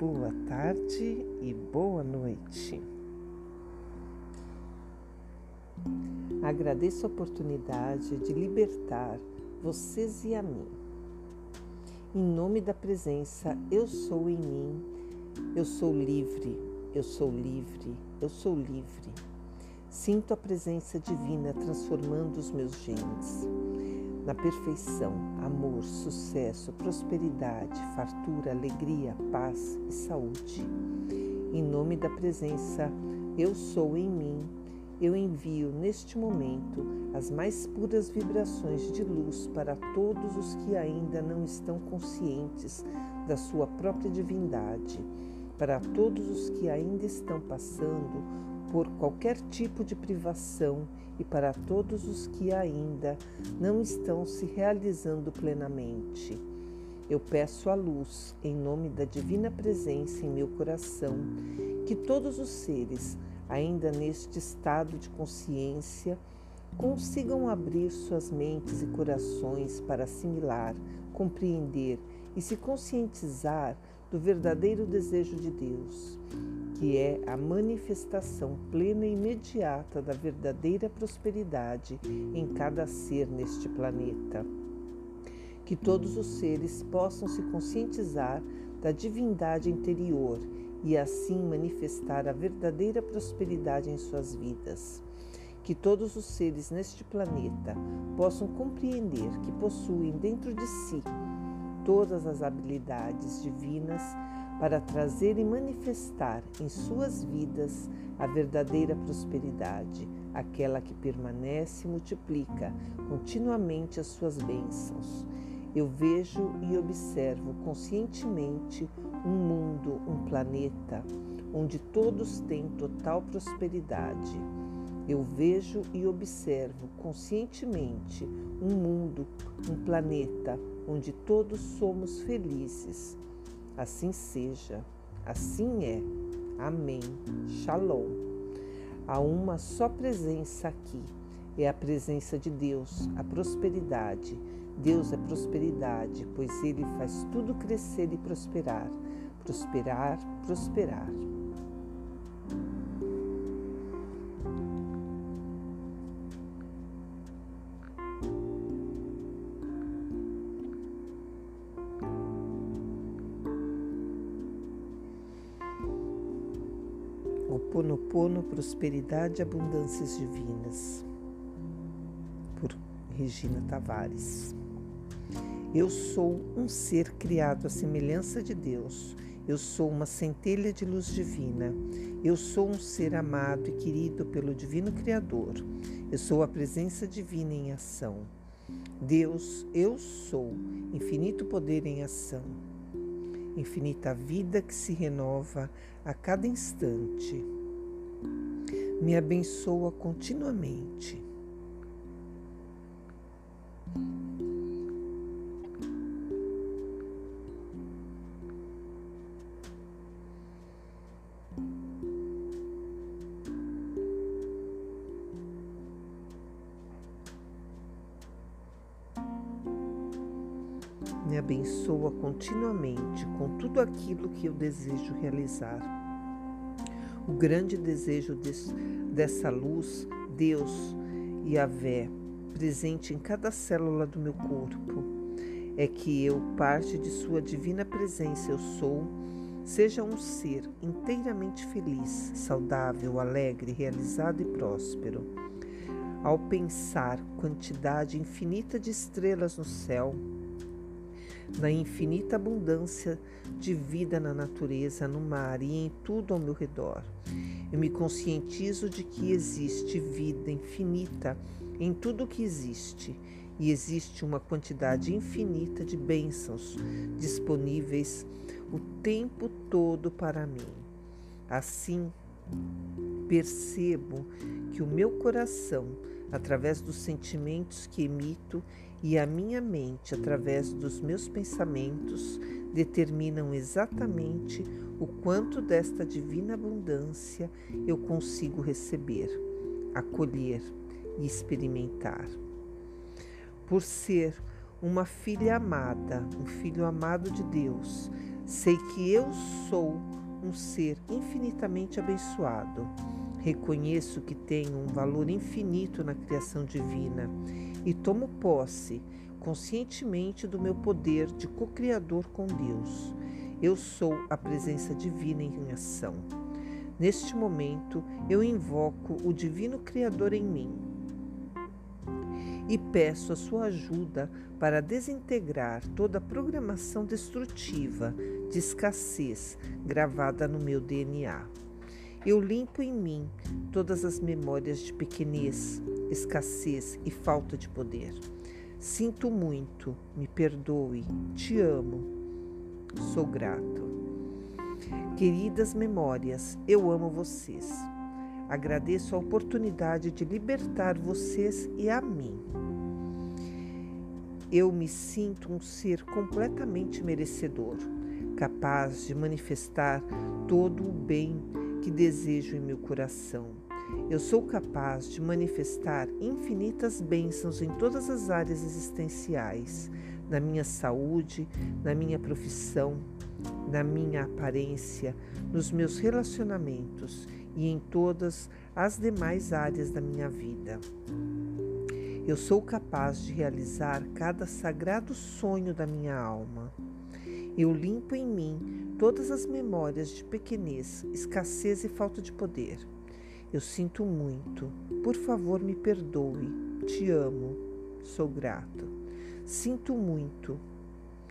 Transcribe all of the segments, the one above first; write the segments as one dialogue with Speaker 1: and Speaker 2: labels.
Speaker 1: boa tarde e boa noite. Agradeço a oportunidade de libertar vocês e a mim. Em nome da presença, eu sou em mim, eu sou livre, eu sou livre, eu sou livre. Sinto a presença divina transformando os meus genes na perfeição, amor, sucesso, prosperidade, fartura, alegria, paz e saúde. Em nome da presença, eu sou em mim, eu envio neste momento as mais puras vibrações de luz para todos os que ainda não estão conscientes da sua própria divindade, para todos os que ainda estão passando por qualquer tipo de privação e para todos os que ainda não estão se realizando plenamente. Eu peço a luz, em nome da divina presença em meu coração, que todos os seres, ainda neste estado de consciência, consigam abrir suas mentes e corações para assimilar, compreender e se conscientizar do verdadeiro desejo de Deus, que é a manifestação plena e imediata da verdadeira prosperidade em cada ser neste planeta. Que todos os seres possam se conscientizar da divindade interior e assim manifestar a verdadeira prosperidade em suas vidas. Que todos os seres neste planeta possam compreender que possuem dentro de si todas as habilidades divinas para trazer e manifestar em suas vidas a verdadeira prosperidade, aquela que permanece e multiplica continuamente as suas bênçãos. Eu vejo e observo conscientemente um mundo, um planeta, onde todos têm total prosperidade. Eu vejo e observo conscientemente um mundo, um planeta, onde todos somos felizes. Assim seja, assim é. Amém. Shalom. Há uma só presença aqui. É a presença de Deus, a prosperidade. Deus é prosperidade, pois Ele faz tudo crescer e prosperar. Prosperar, prosperar. Oponopono, Prosperidade e Abundâncias Divinas, por Regina Tavares. Eu sou um ser criado à semelhança de Deus. Eu sou uma centelha de luz divina. Eu sou um ser amado e querido pelo Divino Criador. Eu sou a presença divina em ação. Deus, eu sou infinito poder em ação infinita vida que se renova a cada instante. Me abençoa continuamente. me abençoa continuamente com tudo aquilo que eu desejo realizar. O grande desejo dessa luz, Deus e a Vé, presente em cada célula do meu corpo, é que eu, parte de Sua divina presença, eu sou, seja um ser inteiramente feliz, saudável, alegre, realizado e próspero. Ao pensar quantidade infinita de estrelas no céu, na infinita abundância de vida na natureza, no mar e em tudo ao meu redor. Eu me conscientizo de que existe vida infinita em tudo o que existe e existe uma quantidade infinita de bênçãos disponíveis o tempo todo para mim. Assim, percebo que o meu coração, através dos sentimentos que emito, e a minha mente, através dos meus pensamentos, determinam exatamente o quanto desta divina abundância eu consigo receber, acolher e experimentar. Por ser uma filha amada, um filho amado de Deus, Sei que eu sou um ser infinitamente abençoado. Reconheço que tenho um valor infinito na criação divina e tomo posse conscientemente do meu poder de co-criador com Deus. Eu sou a presença divina em ação. Neste momento, eu invoco o Divino Criador em mim e peço a sua ajuda para desintegrar toda a programação destrutiva de escassez gravada no meu DNA. Eu limpo em mim todas as memórias de pequenez, escassez e falta de poder. Sinto muito, me perdoe, te amo, sou grato. Queridas memórias, eu amo vocês. Agradeço a oportunidade de libertar vocês e a mim. Eu me sinto um ser completamente merecedor, capaz de manifestar todo o bem que desejo em meu coração. Eu sou capaz de manifestar infinitas bênçãos em todas as áreas existenciais, na minha saúde, na minha profissão, na minha aparência, nos meus relacionamentos e em todas as demais áreas da minha vida. Eu sou capaz de realizar cada sagrado sonho da minha alma. Eu limpo em mim todas as memórias de pequenez, escassez e falta de poder. Eu sinto muito. Por favor, me perdoe. Te amo. Sou grato. Sinto muito.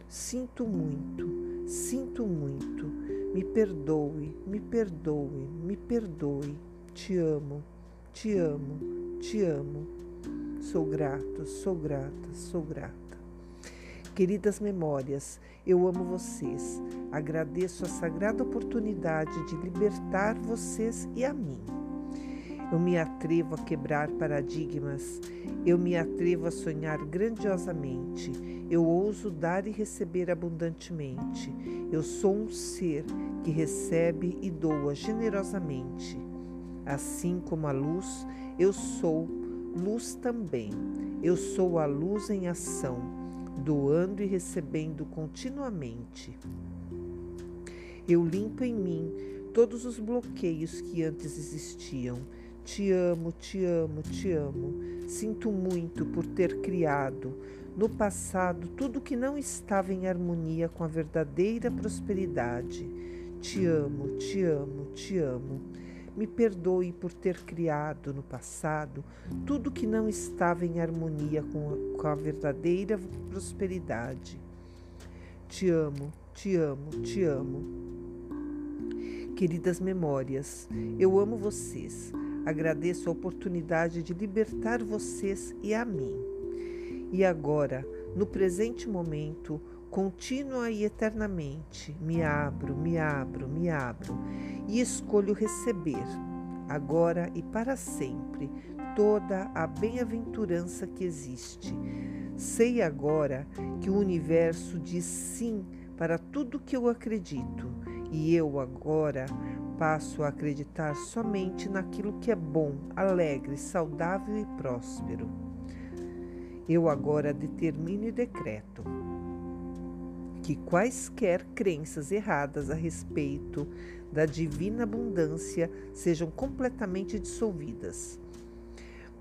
Speaker 1: Sinto muito. Sinto muito. Me perdoe, me perdoe, me perdoe. Te amo, te amo, te amo. Sou grato, sou grata, sou grata. Queridas memórias, eu amo vocês. Agradeço a sagrada oportunidade de libertar vocês e a mim. Eu me atrevo a quebrar paradigmas, eu me atrevo a sonhar grandiosamente, eu ouso dar e receber abundantemente. Eu sou um ser que recebe e doa generosamente. Assim como a luz, eu sou luz também. Eu sou a luz em ação, doando e recebendo continuamente. Eu limpo em mim todos os bloqueios que antes existiam te amo, te amo, te amo. Sinto muito por ter criado no passado tudo que não estava em harmonia com a verdadeira prosperidade. Te amo, te amo, te amo. Me perdoe por ter criado no passado tudo que não estava em harmonia com a, com a verdadeira prosperidade. Te amo, te amo, te amo. Queridas memórias, eu amo vocês. Agradeço a oportunidade de libertar vocês e a mim. E agora, no presente momento, contínua e eternamente, me abro, me abro, me abro e escolho receber, agora e para sempre, toda a bem-aventurança que existe. Sei agora que o universo diz sim para tudo que eu acredito, e eu agora passo a acreditar somente naquilo que é bom, alegre, saudável e próspero. Eu agora determino e decreto que quaisquer crenças erradas a respeito da divina abundância sejam completamente dissolvidas.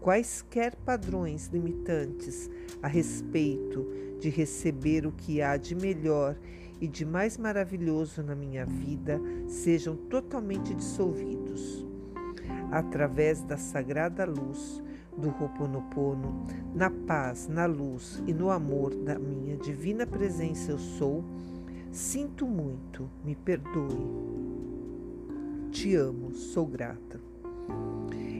Speaker 1: Quaisquer padrões limitantes a respeito de receber o que há de melhor e de mais maravilhoso na minha vida sejam totalmente dissolvidos. Através da sagrada luz do Ho'oponopono, na paz, na luz e no amor da minha divina presença eu sou, sinto muito, me perdoe. Te amo, sou grata.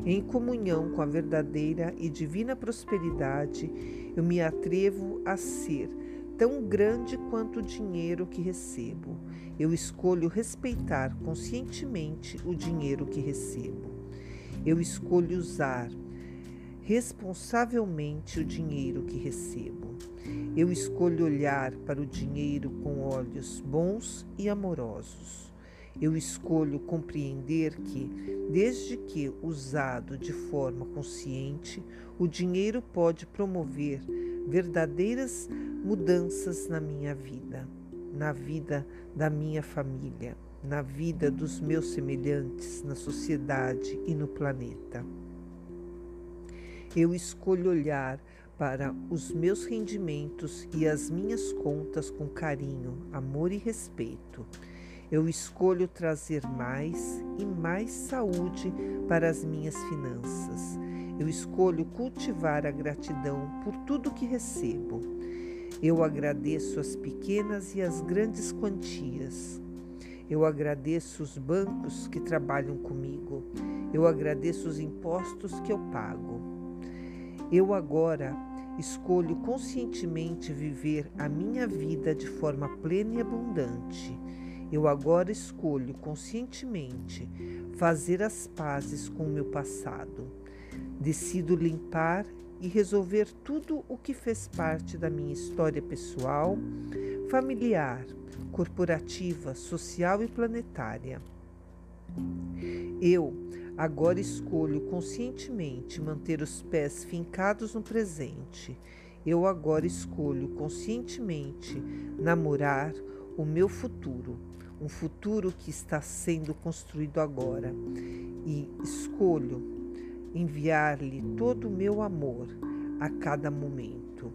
Speaker 1: Em comunhão com a verdadeira e divina prosperidade, eu me atrevo a ser tão grande quanto o dinheiro que recebo. Eu escolho respeitar conscientemente o dinheiro que recebo. Eu escolho usar responsavelmente o dinheiro que recebo. Eu escolho olhar para o dinheiro com olhos bons e amorosos. Eu escolho compreender que, desde que usado de forma consciente, o dinheiro pode promover verdadeiras mudanças na minha vida. na vida da minha família, na vida dos meus semelhantes, na sociedade e no planeta. Eu escolho olhar para os meus rendimentos e as minhas contas com carinho, amor e respeito. Eu escolho trazer mais e mais saúde para as minhas finanças. Eu escolho cultivar a gratidão por tudo que recebo. Eu agradeço as pequenas e as grandes quantias. Eu agradeço os bancos que trabalham comigo. Eu agradeço os impostos que eu pago. Eu agora escolho conscientemente viver a minha vida de forma plena e abundante. Eu agora escolho conscientemente fazer as pazes com o meu passado. Decido limpar e resolver tudo o que fez parte da minha história pessoal, familiar, corporativa, social e planetária. Eu Agora escolho conscientemente manter os pés fincados no presente. Eu agora escolho conscientemente namorar o meu futuro, um futuro que está sendo construído agora. E escolho enviar-lhe todo o meu amor a cada momento.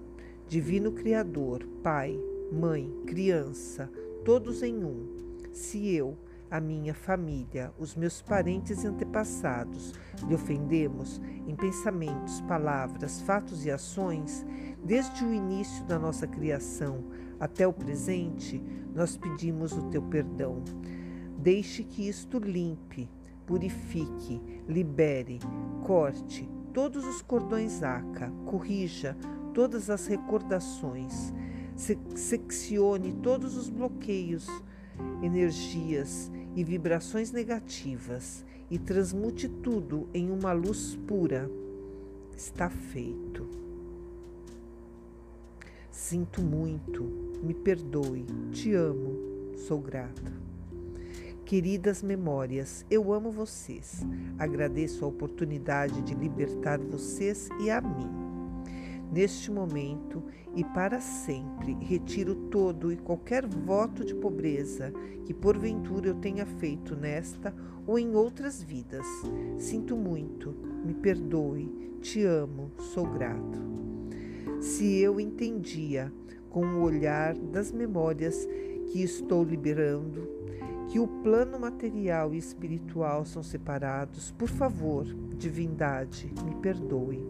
Speaker 1: Divino Criador, Pai, Mãe, Criança, todos em um. Se eu a minha família, os meus parentes e antepassados, lhe ofendemos em pensamentos, palavras, fatos e ações, desde o início da nossa criação até o presente, nós pedimos o teu perdão. Deixe que isto limpe, purifique, libere, corte todos os cordões aca, corrija todas as recordações, seccione todos os bloqueios, energias e vibrações negativas e transmute tudo em uma luz pura. Está feito. Sinto muito, me perdoe, te amo, sou grata. Queridas memórias, eu amo vocês. Agradeço a oportunidade de libertar vocês e a mim. Neste momento e para sempre, retiro todo e qualquer voto de pobreza que porventura eu tenha feito nesta ou em outras vidas. Sinto muito, me perdoe, te amo, sou grato. Se eu entendia com o olhar das memórias que estou liberando, que o plano material e espiritual são separados, por favor, divindade, me perdoe.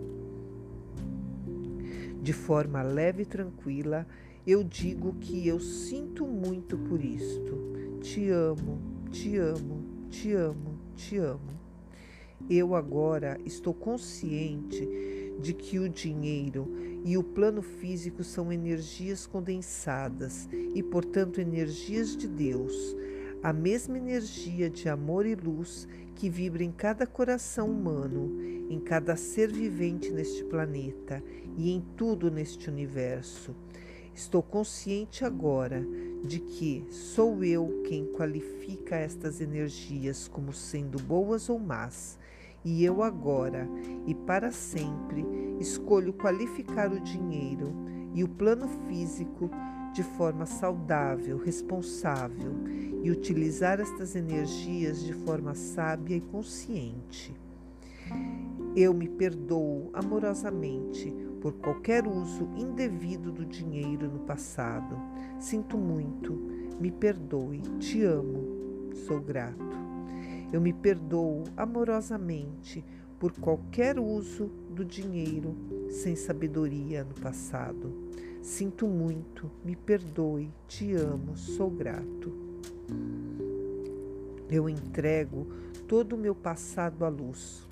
Speaker 1: De forma leve e tranquila, eu digo que eu sinto muito por isto. Te amo, te amo, te amo, te amo. Eu agora estou consciente de que o dinheiro e o plano físico são energias condensadas e, portanto, energias de Deus. A mesma energia de amor e luz que vibra em cada coração humano, em cada ser vivente neste planeta e em tudo neste universo. Estou consciente agora de que sou eu quem qualifica estas energias como sendo boas ou más, e eu agora e para sempre escolho qualificar o dinheiro e o plano físico de forma saudável, responsável e utilizar estas energias de forma sábia e consciente. Eu me perdoo amorosamente por qualquer uso indevido do dinheiro no passado. Sinto muito, me perdoe, te amo, sou grato. Eu me perdoo amorosamente por qualquer uso do dinheiro sem sabedoria no passado. Sinto muito, me perdoe, te amo, sou grato. Eu entrego todo o meu passado à luz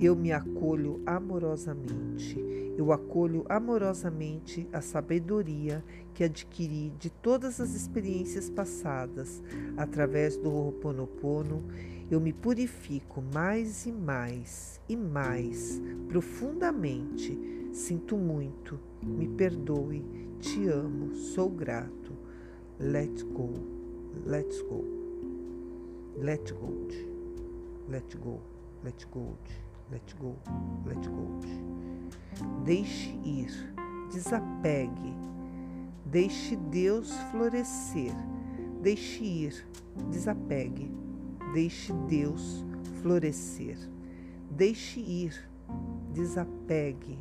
Speaker 1: eu me acolho amorosamente. Eu acolho amorosamente a sabedoria que adquiri de todas as experiências passadas. Através do Ho'oponopono, eu me purifico mais e mais e mais profundamente. Sinto muito, me perdoe, te amo, sou grato. Let go, let's go, let go, let go, let go. Let go, let go. Deixe ir, desapegue, Deixe Deus florescer. Deixe ir. Desapegue. Deixe Deus florescer. Deixe ir. Desapegue.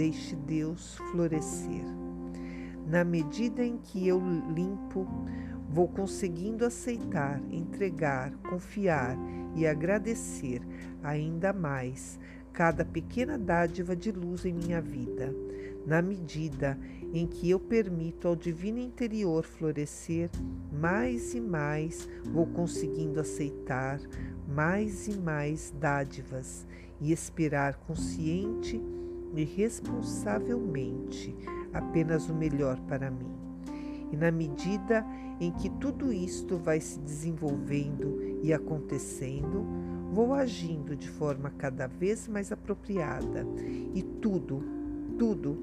Speaker 1: Deixe Deus florescer. Na medida em que eu limpo, vou conseguindo aceitar, entregar, confiar e agradecer ainda mais cada pequena dádiva de luz em minha vida, na medida em que eu permito ao divino interior florescer, mais e mais vou conseguindo aceitar mais e mais dádivas e esperar consciente e responsavelmente apenas o melhor para mim. E na medida em que tudo isto vai se desenvolvendo e acontecendo, vou agindo de forma cada vez mais apropriada e tudo, tudo,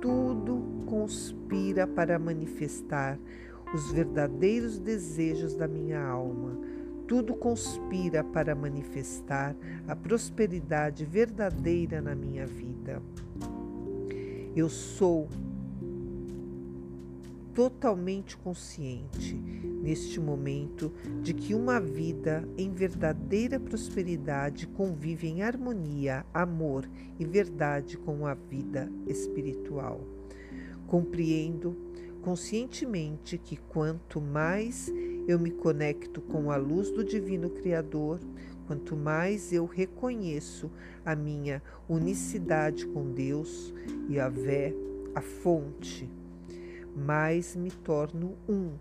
Speaker 1: tudo conspira para manifestar os verdadeiros desejos da minha alma. Tudo conspira para manifestar a prosperidade verdadeira na minha vida. Eu sou totalmente consciente neste momento de que uma vida em verdadeira prosperidade convive em harmonia, amor e verdade com a vida espiritual. Compreendo conscientemente que quanto mais eu me conecto com a luz do Divino Criador, quanto mais eu reconheço a minha unicidade com Deus e a vé, a fonte, mais me torno um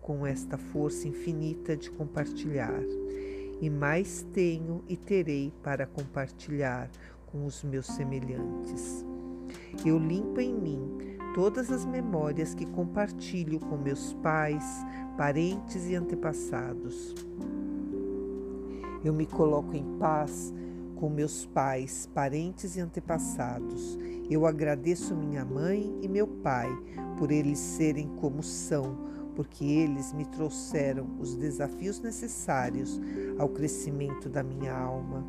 Speaker 1: com esta força infinita de compartilhar, e mais tenho e terei para compartilhar com os meus semelhantes. Eu limpo em mim todas as memórias que compartilho com meus pais, parentes e antepassados eu me coloco em paz com meus pais, parentes e antepassados. Eu agradeço minha mãe e meu pai por eles serem como são, porque eles me trouxeram os desafios necessários ao crescimento da minha alma.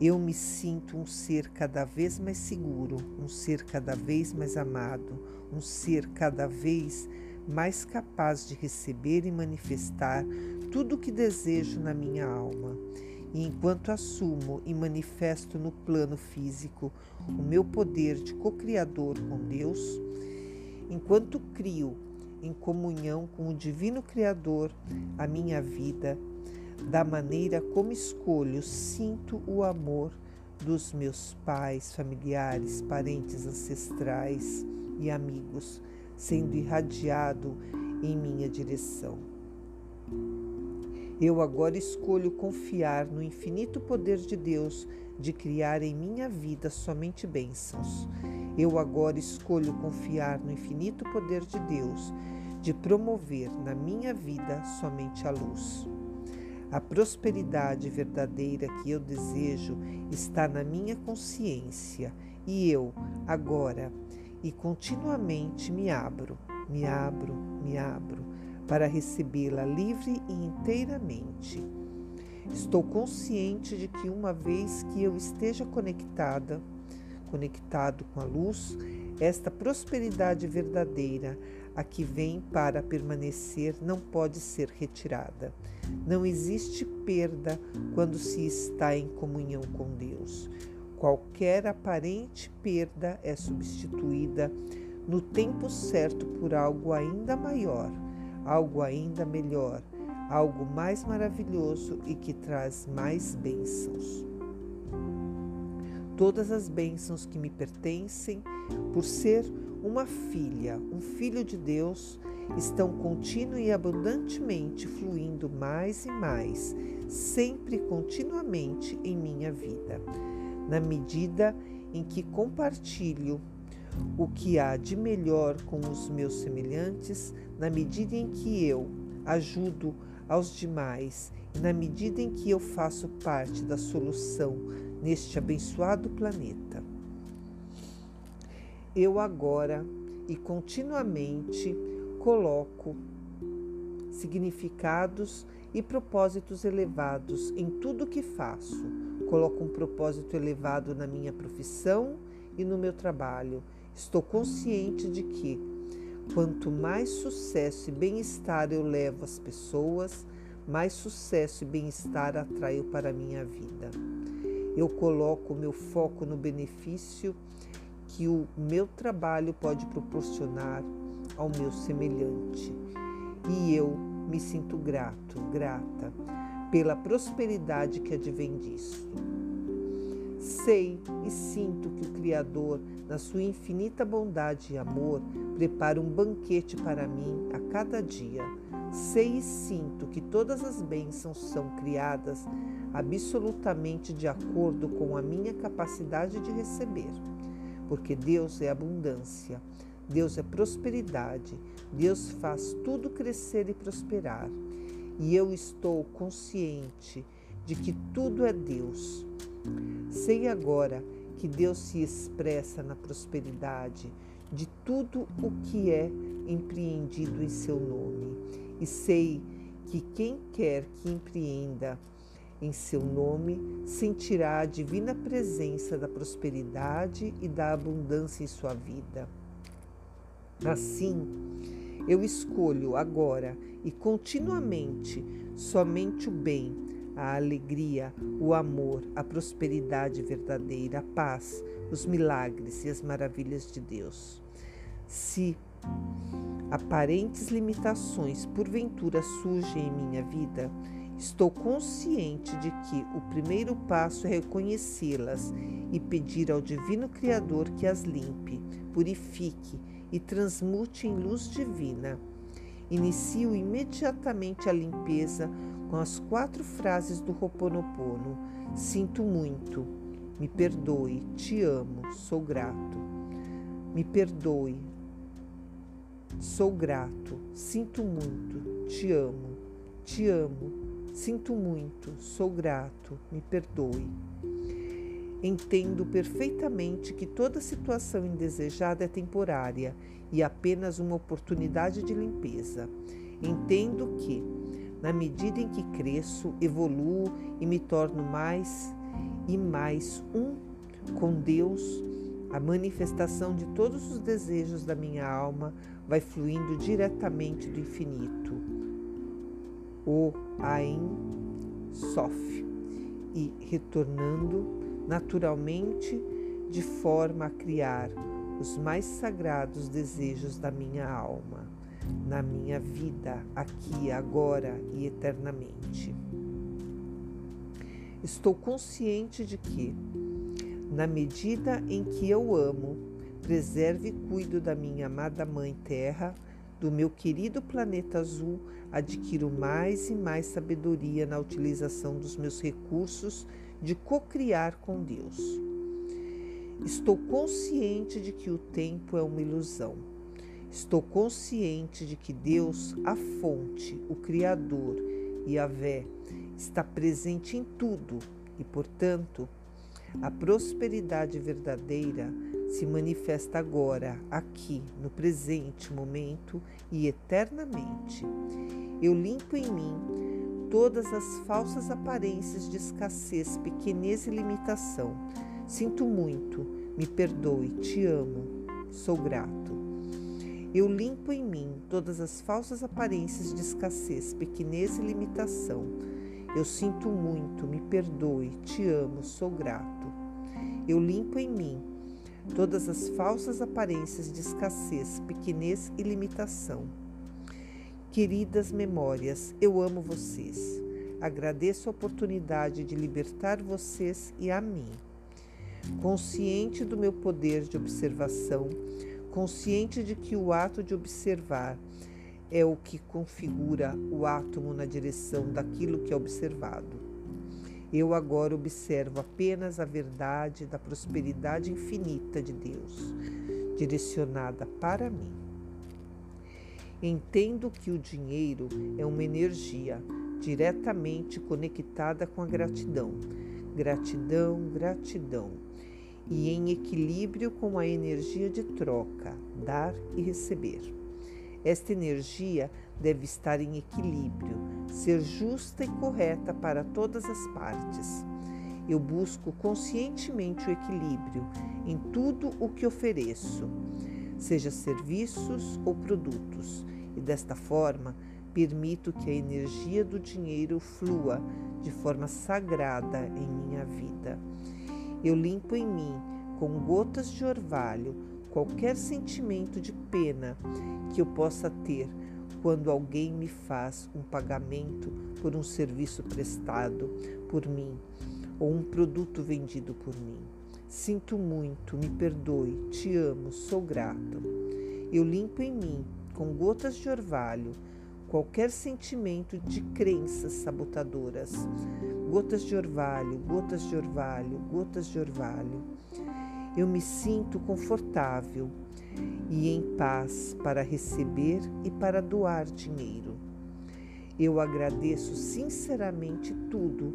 Speaker 1: Eu me sinto um ser cada vez mais seguro, um ser cada vez mais amado, um ser cada vez mais capaz de receber e manifestar tudo o que desejo na minha alma. E enquanto assumo e manifesto no plano físico o meu poder de co-criador com Deus, enquanto crio em comunhão com o Divino Criador a minha vida, da maneira como escolho, sinto o amor dos meus pais, familiares, parentes ancestrais e amigos sendo irradiado em minha direção. Eu agora escolho confiar no infinito poder de Deus de criar em minha vida somente bênçãos. Eu agora escolho confiar no infinito poder de Deus de promover na minha vida somente a luz. A prosperidade verdadeira que eu desejo está na minha consciência e eu, agora e continuamente me abro, me abro, me abro para recebê-la livre e inteiramente. Estou consciente de que uma vez que eu esteja conectada, conectado com a luz, esta prosperidade verdadeira, a que vem para permanecer, não pode ser retirada. Não existe perda quando se está em comunhão com Deus. Qualquer aparente perda é substituída no tempo certo por algo ainda maior algo ainda melhor, algo mais maravilhoso e que traz mais bênçãos. Todas as bênçãos que me pertencem, por ser uma filha, um filho de Deus, estão contínua e abundantemente fluindo mais e mais, sempre continuamente em minha vida, na medida em que compartilho o que há de melhor com os meus semelhantes, na medida em que eu ajudo aos demais na medida em que eu faço parte da solução neste abençoado planeta. Eu agora e continuamente coloco significados e propósitos elevados em tudo que faço. Coloco um propósito elevado na minha profissão e no meu trabalho Estou consciente de que quanto mais sucesso e bem-estar eu levo às pessoas, mais sucesso e bem-estar atraio para a minha vida. Eu coloco o meu foco no benefício que o meu trabalho pode proporcionar ao meu semelhante. E eu me sinto grato, grata pela prosperidade que advém disso. Sei e sinto que o Criador, na sua infinita bondade e amor, prepara um banquete para mim a cada dia. Sei e sinto que todas as bênçãos são criadas absolutamente de acordo com a minha capacidade de receber, porque Deus é abundância, Deus é prosperidade, Deus faz tudo crescer e prosperar. E eu estou consciente de que tudo é Deus. Sei agora que Deus se expressa na prosperidade de tudo o que é empreendido em seu nome. E sei que quem quer que empreenda em seu nome sentirá a divina presença da prosperidade e da abundância em sua vida. Assim, eu escolho agora e continuamente somente o bem, a alegria, o amor, a prosperidade verdadeira, a paz, os milagres e as maravilhas de Deus. Se aparentes limitações porventura surgem em minha vida, estou consciente de que o primeiro passo é reconhecê-las e pedir ao Divino Criador que as limpe, purifique e transmute em luz divina. Inicio imediatamente a limpeza com as quatro frases do Ho'oponopono. Sinto muito, me perdoe, te amo, sou grato. Me perdoe, sou grato, sinto muito, te amo, te amo, sinto muito, sou grato, me perdoe. Entendo perfeitamente que toda situação indesejada é temporária e apenas uma oportunidade de limpeza. Entendo que, na medida em que cresço, evoluo e me torno mais e mais um com Deus, a manifestação de todos os desejos da minha alma vai fluindo diretamente do infinito. O Ain Sof e retornando naturalmente, de forma a criar os mais sagrados desejos da minha alma, na minha vida, aqui, agora e eternamente. Estou consciente de que, na medida em que eu amo, preservo e cuido da minha amada Mãe Terra, do meu querido planeta azul, adquiro mais e mais sabedoria na utilização dos meus recursos de cocriar com Deus. Estou consciente de que o tempo é uma ilusão. Estou consciente de que Deus, a fonte, o Criador e a Vé, está presente em tudo e, portanto, a prosperidade verdadeira se manifesta agora, aqui, no presente momento e eternamente. Eu limpo em mim todas as falsas aparências de escassez, pequenez e limitação. Sinto muito, me perdoe, te amo, sou grato. Eu limpo em mim todas as falsas aparências de escassez, pequenez e limitação. Eu sinto muito, me perdoe, te amo, sou grato. Eu limpo em mim todas as falsas aparências de escassez, pequenez e limitação. Queridas memórias, eu amo vocês. Agradeço a oportunidade de libertar vocês e a mim. Consciente do meu poder de observação, consciente de que o ato de observar é o que configura o átomo na direção daquilo que é observado. Eu agora observo apenas a verdade da prosperidade infinita de Deus, direcionada para mim. Entendo que o dinheiro é uma energia diretamente conectada com a gratidão. Gratidão, gratidão. E em equilíbrio com a energia de troca, dar e receber. Esta energia deve estar em equilíbrio, ser justa e correta para todas as partes. eu busco conscientemente o equilíbrio em tudo o que ofereço, seja serviços ou produtos, e desta forma permito que a energia do dinheiro flua de forma sagrada em minha vida. Eu limpo em mim, com gotas de orvalho, qualquer sentimento de pena que eu possa ter quando alguém me faz um pagamento por um serviço prestado por mim ou um produto vendido por mim. Sinto muito, me perdoe, te amo, sou grato. Eu limpo em mim, com gotas de orvalho, qualquer sentimento de crenças sabotadoras. Gotas de orvalho, gotas de orvalho, gotas de orvalho. Eu me sinto confortável e em paz para receber e para doar dinheiro. Eu agradeço sinceramente tudo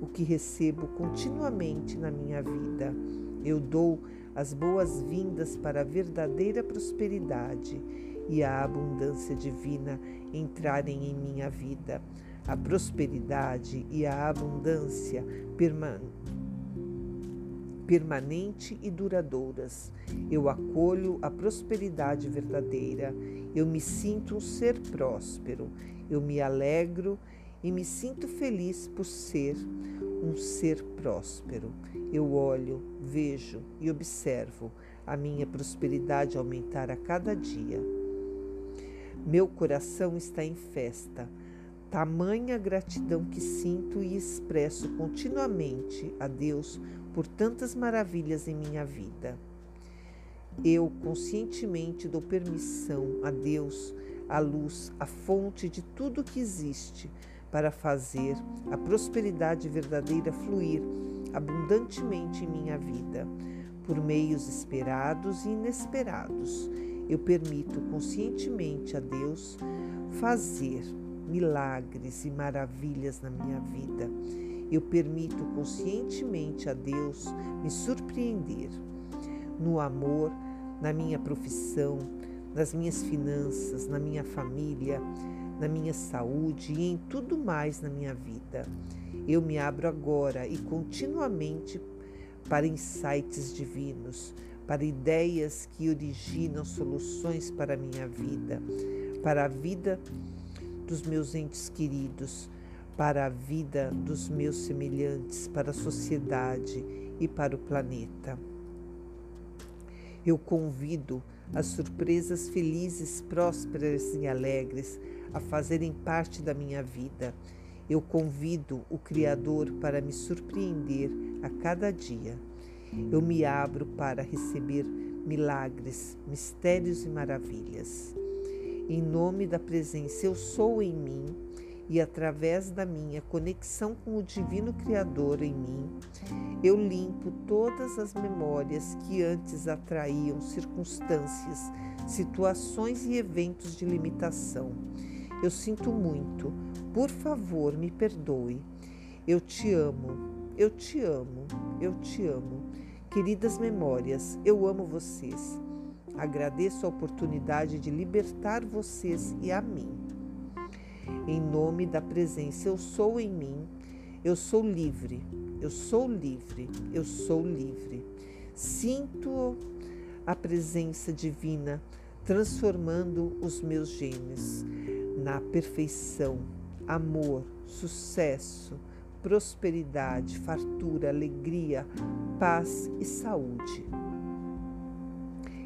Speaker 1: o que recebo continuamente na minha vida. Eu dou as boas-vindas para a verdadeira prosperidade e a abundância divina entrarem em minha vida. A prosperidade e a abundância permanente e duradouras. Eu acolho a prosperidade verdadeira. Eu me sinto um ser próspero. Eu me alegro e me sinto feliz por ser um ser próspero. Eu olho, vejo e observo a minha prosperidade aumentar a cada dia. Meu coração está em festa. Tamanha gratidão que sinto e expresso continuamente a Deus por tantas maravilhas em minha vida. Eu conscientemente dou permissão a Deus, a luz, a fonte de tudo que existe, para fazer a prosperidade verdadeira fluir abundantemente em minha vida, por meios esperados e inesperados eu permito conscientemente a Deus fazer milagres e maravilhas na minha vida. Eu permito conscientemente a Deus me surpreender no amor, na minha profissão, nas minhas finanças, na minha família, na minha saúde e em tudo mais na minha vida. Eu me abro agora e continuamente para insights divinos, para ideias que originam soluções para a minha vida, para a vida dos meus entes queridos, para a vida dos meus semelhantes, para a sociedade e para o planeta. Eu convido as surpresas felizes, prósperas e alegres a fazerem parte da minha vida. Eu convido o Criador para me surpreender a cada dia. Eu me abro para receber milagres, mistérios e maravilhas. Em nome da presença Eu Sou em mim e através da minha conexão com o Divino Criador em mim, eu limpo todas as memórias que antes atraíam circunstâncias, situações e eventos de limitação. Eu sinto muito, por favor, me perdoe. Eu te amo, eu te amo, eu te amo. Queridas memórias, eu amo vocês. Agradeço a oportunidade de libertar vocês e a mim. Em nome da presença Eu Sou em mim, eu sou livre, eu sou livre, eu sou livre. Sinto a presença divina transformando os meus genes na perfeição, amor, sucesso, prosperidade, fartura, alegria, paz e saúde.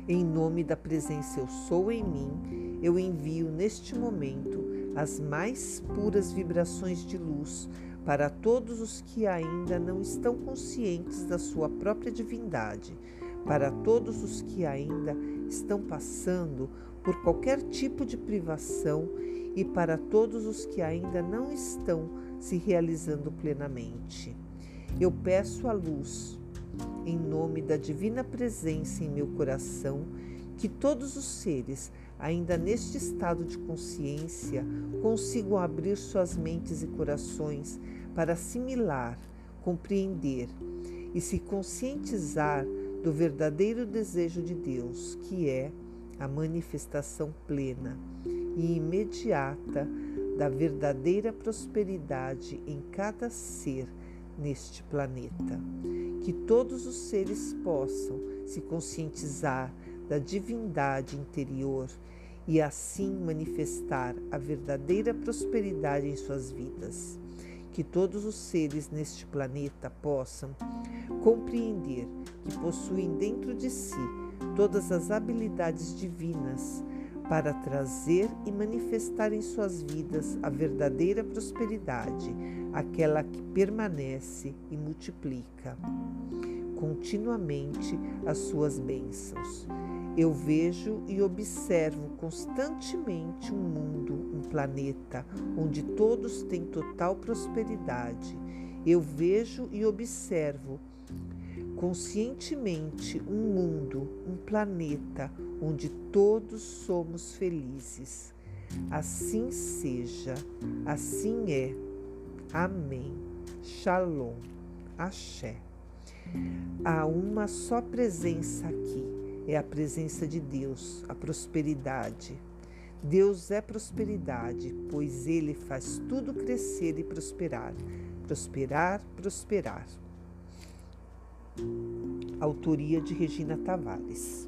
Speaker 1: Em nome da presença Eu Sou em mim, eu envio neste momento as mais puras vibrações de luz para todos os que ainda não estão conscientes da sua própria divindade, para todos os que ainda estão passando por qualquer tipo de privação e para todos os que ainda não estão se realizando plenamente. Eu peço a luz, em nome da divina presença em meu coração, que todos os seres, ainda neste estado de consciência, consigam abrir suas mentes e corações para assimilar, compreender e se conscientizar do verdadeiro desejo de Deus, que é a manifestação plena e imediata da verdadeira prosperidade em cada ser neste planeta. Que todos os seres possam se conscientizar da divindade interior e assim manifestar a verdadeira prosperidade em suas vidas. Que todos os seres neste planeta possam compreender que possuem dentro de si todas as habilidades divinas para trazer e manifestar em suas vidas a verdadeira prosperidade, aquela que permanece e multiplica continuamente as suas bênçãos. Eu vejo e observo constantemente um mundo, um planeta, onde todos têm total prosperidade. Eu vejo e observo conscientemente um mundo, um planeta, onde todos somos felizes. Assim seja, assim é. Amém. Shalom. Axé. Há uma só presença aqui é a presença de Deus, a prosperidade. Deus é prosperidade, pois Ele faz tudo crescer e prosperar. Prosperar, prosperar. Autoria de Regina Tavares.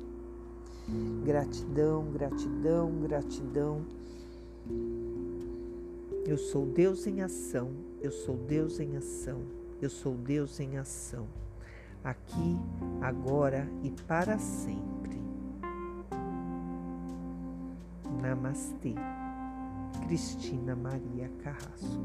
Speaker 1: Gratidão, gratidão, gratidão. Eu sou Deus em ação, eu sou Deus em ação, eu sou Deus em ação aqui, agora e para sempre. Namastê. Cristina Maria Carrasco.